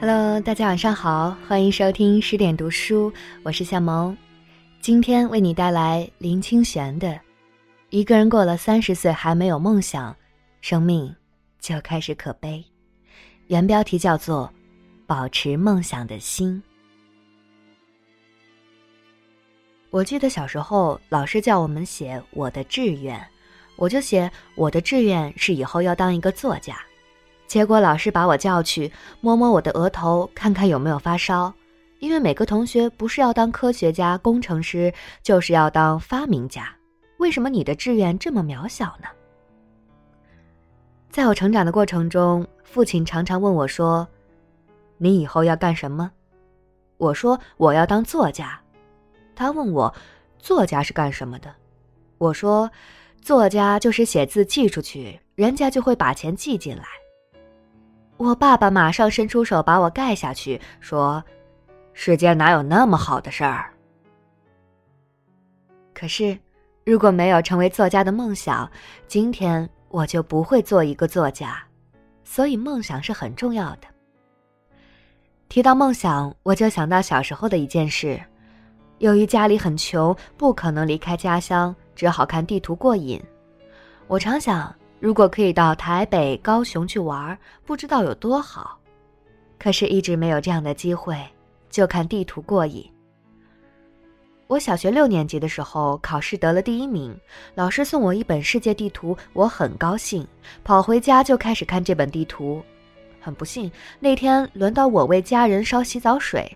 Hello，大家晚上好，欢迎收听十点读书，我是夏萌，今天为你带来林清玄的《一个人过了三十岁还没有梦想，生命就开始可悲》，原标题叫做《保持梦想的心》。我记得小时候老师叫我们写我的志愿，我就写我的志愿是以后要当一个作家。结果老师把我叫去摸摸我的额头，看看有没有发烧，因为每个同学不是要当科学家、工程师，就是要当发明家。为什么你的志愿这么渺小呢？在我成长的过程中，父亲常常问我说：“你以后要干什么？”我说：“我要当作家。”他问我：“作家是干什么的？”我说：“作家就是写字寄出去，人家就会把钱寄进来。”我爸爸马上伸出手把我盖下去，说：“世间哪有那么好的事儿？”可是，如果没有成为作家的梦想，今天我就不会做一个作家。所以，梦想是很重要的。提到梦想，我就想到小时候的一件事：由于家里很穷，不可能离开家乡，只好看地图过瘾。我常想。如果可以到台北、高雄去玩，不知道有多好。可是，一直没有这样的机会，就看地图过瘾。我小学六年级的时候考试得了第一名，老师送我一本世界地图，我很高兴，跑回家就开始看这本地图。很不幸，那天轮到我为家人烧洗澡水，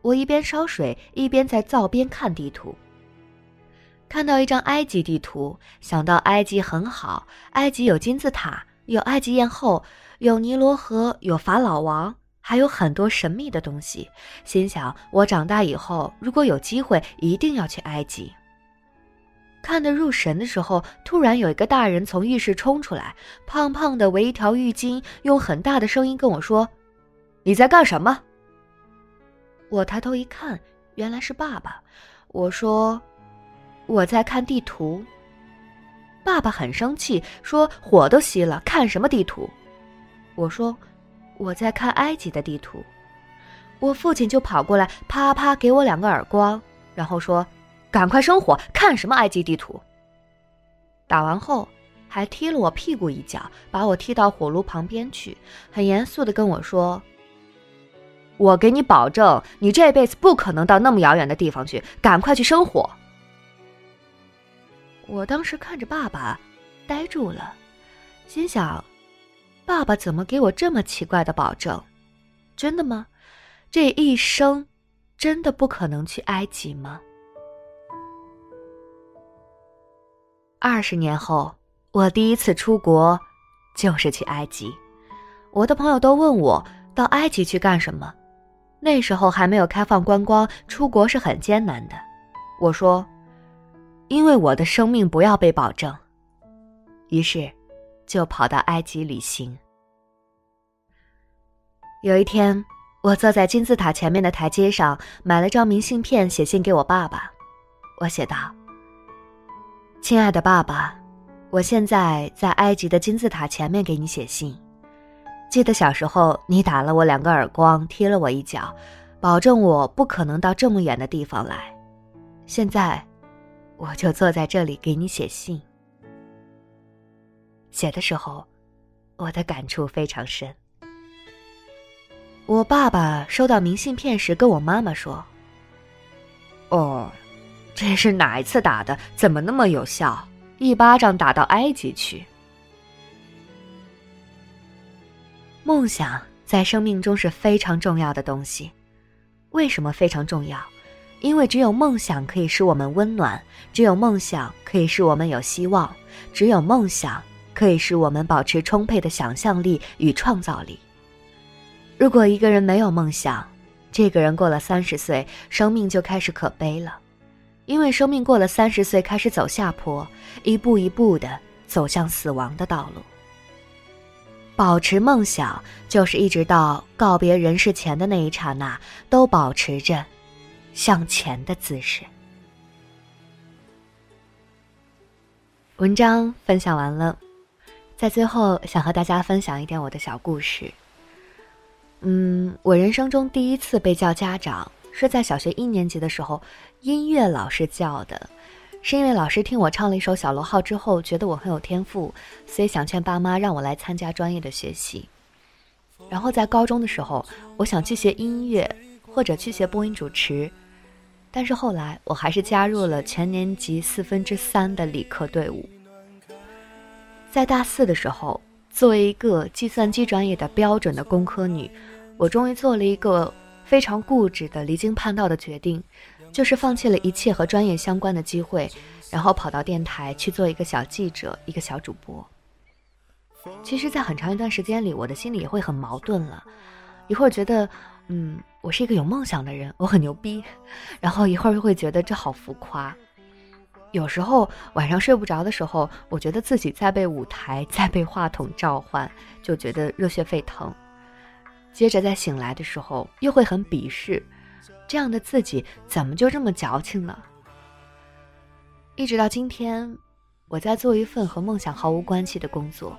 我一边烧水一边在灶边看地图。看到一张埃及地图，想到埃及很好，埃及有金字塔，有埃及艳后，有尼罗河，有法老王，还有很多神秘的东西。心想，我长大以后如果有机会，一定要去埃及。看得入神的时候，突然有一个大人从浴室冲出来，胖胖的围一条浴巾，用很大的声音跟我说：“你在干什么？”我抬头一看，原来是爸爸。我说。我在看地图。爸爸很生气，说：“火都熄了，看什么地图？”我说：“我在看埃及的地图。”我父亲就跑过来，啪啪给我两个耳光，然后说：“赶快生火，看什么埃及地图？”打完后，还踢了我屁股一脚，把我踢到火炉旁边去，很严肃的跟我说：“我给你保证，你这辈子不可能到那么遥远的地方去，赶快去生火。”我当时看着爸爸，呆住了，心想：爸爸怎么给我这么奇怪的保证？真的吗？这一生真的不可能去埃及吗？二十年后，我第一次出国就是去埃及。我的朋友都问我到埃及去干什么？那时候还没有开放观光，出国是很艰难的。我说。因为我的生命不要被保证，于是就跑到埃及旅行。有一天，我坐在金字塔前面的台阶上，买了张明信片，写信给我爸爸。我写道：“亲爱的爸爸，我现在在埃及的金字塔前面给你写信。记得小时候你打了我两个耳光，踢了我一脚，保证我不可能到这么远的地方来。现在。”我就坐在这里给你写信。写的时候，我的感触非常深。我爸爸收到明信片时，跟我妈妈说：“哦，这是哪一次打的？怎么那么有效？一巴掌打到埃及去。”梦想在生命中是非常重要的东西。为什么非常重要？因为只有梦想可以使我们温暖，只有梦想可以使我们有希望，只有梦想可以使我们保持充沛的想象力与创造力。如果一个人没有梦想，这个人过了三十岁，生命就开始可悲了，因为生命过了三十岁开始走下坡，一步一步的走向死亡的道路。保持梦想，就是一直到告别人世前的那一刹那，都保持着。向前的姿势。文章分享完了，在最后想和大家分享一点我的小故事。嗯，我人生中第一次被叫家长是在小学一年级的时候，音乐老师叫的，是因为老师听我唱了一首《小螺号》之后，觉得我很有天赋，所以想劝爸妈让我来参加专业的学习。然后在高中的时候，我想去学音乐或者去学播音主持，但是后来我还是加入了全年级四分之三的理科队伍。在大四的时候，作为一个计算机专业的标准的工科女。我终于做了一个非常固执的、离经叛道的决定，就是放弃了一切和专业相关的机会，然后跑到电台去做一个小记者、一个小主播。其实，在很长一段时间里，我的心里也会很矛盾了，一会儿觉得，嗯，我是一个有梦想的人，我很牛逼，然后一会儿又会觉得这好浮夸。有时候晚上睡不着的时候，我觉得自己在被舞台、在被话筒召唤，就觉得热血沸腾。接着在醒来的时候，又会很鄙视，这样的自己怎么就这么矫情呢？一直到今天，我在做一份和梦想毫无关系的工作。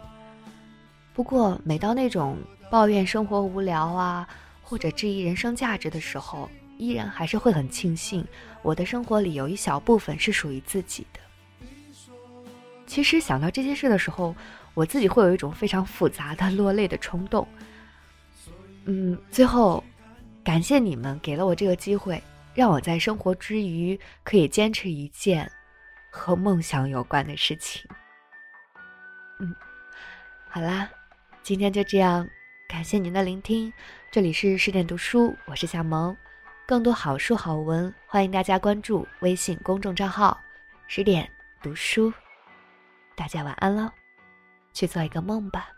不过，每到那种抱怨生活无聊啊，或者质疑人生价值的时候，依然还是会很庆幸，我的生活里有一小部分是属于自己的。其实想到这些事的时候，我自己会有一种非常复杂的落泪的冲动。嗯，最后，感谢你们给了我这个机会，让我在生活之余可以坚持一件和梦想有关的事情。嗯，好啦，今天就这样，感谢您的聆听。这里是十点读书，我是夏萌，更多好书好文，欢迎大家关注微信公众账号“十点读书”。大家晚安了，去做一个梦吧。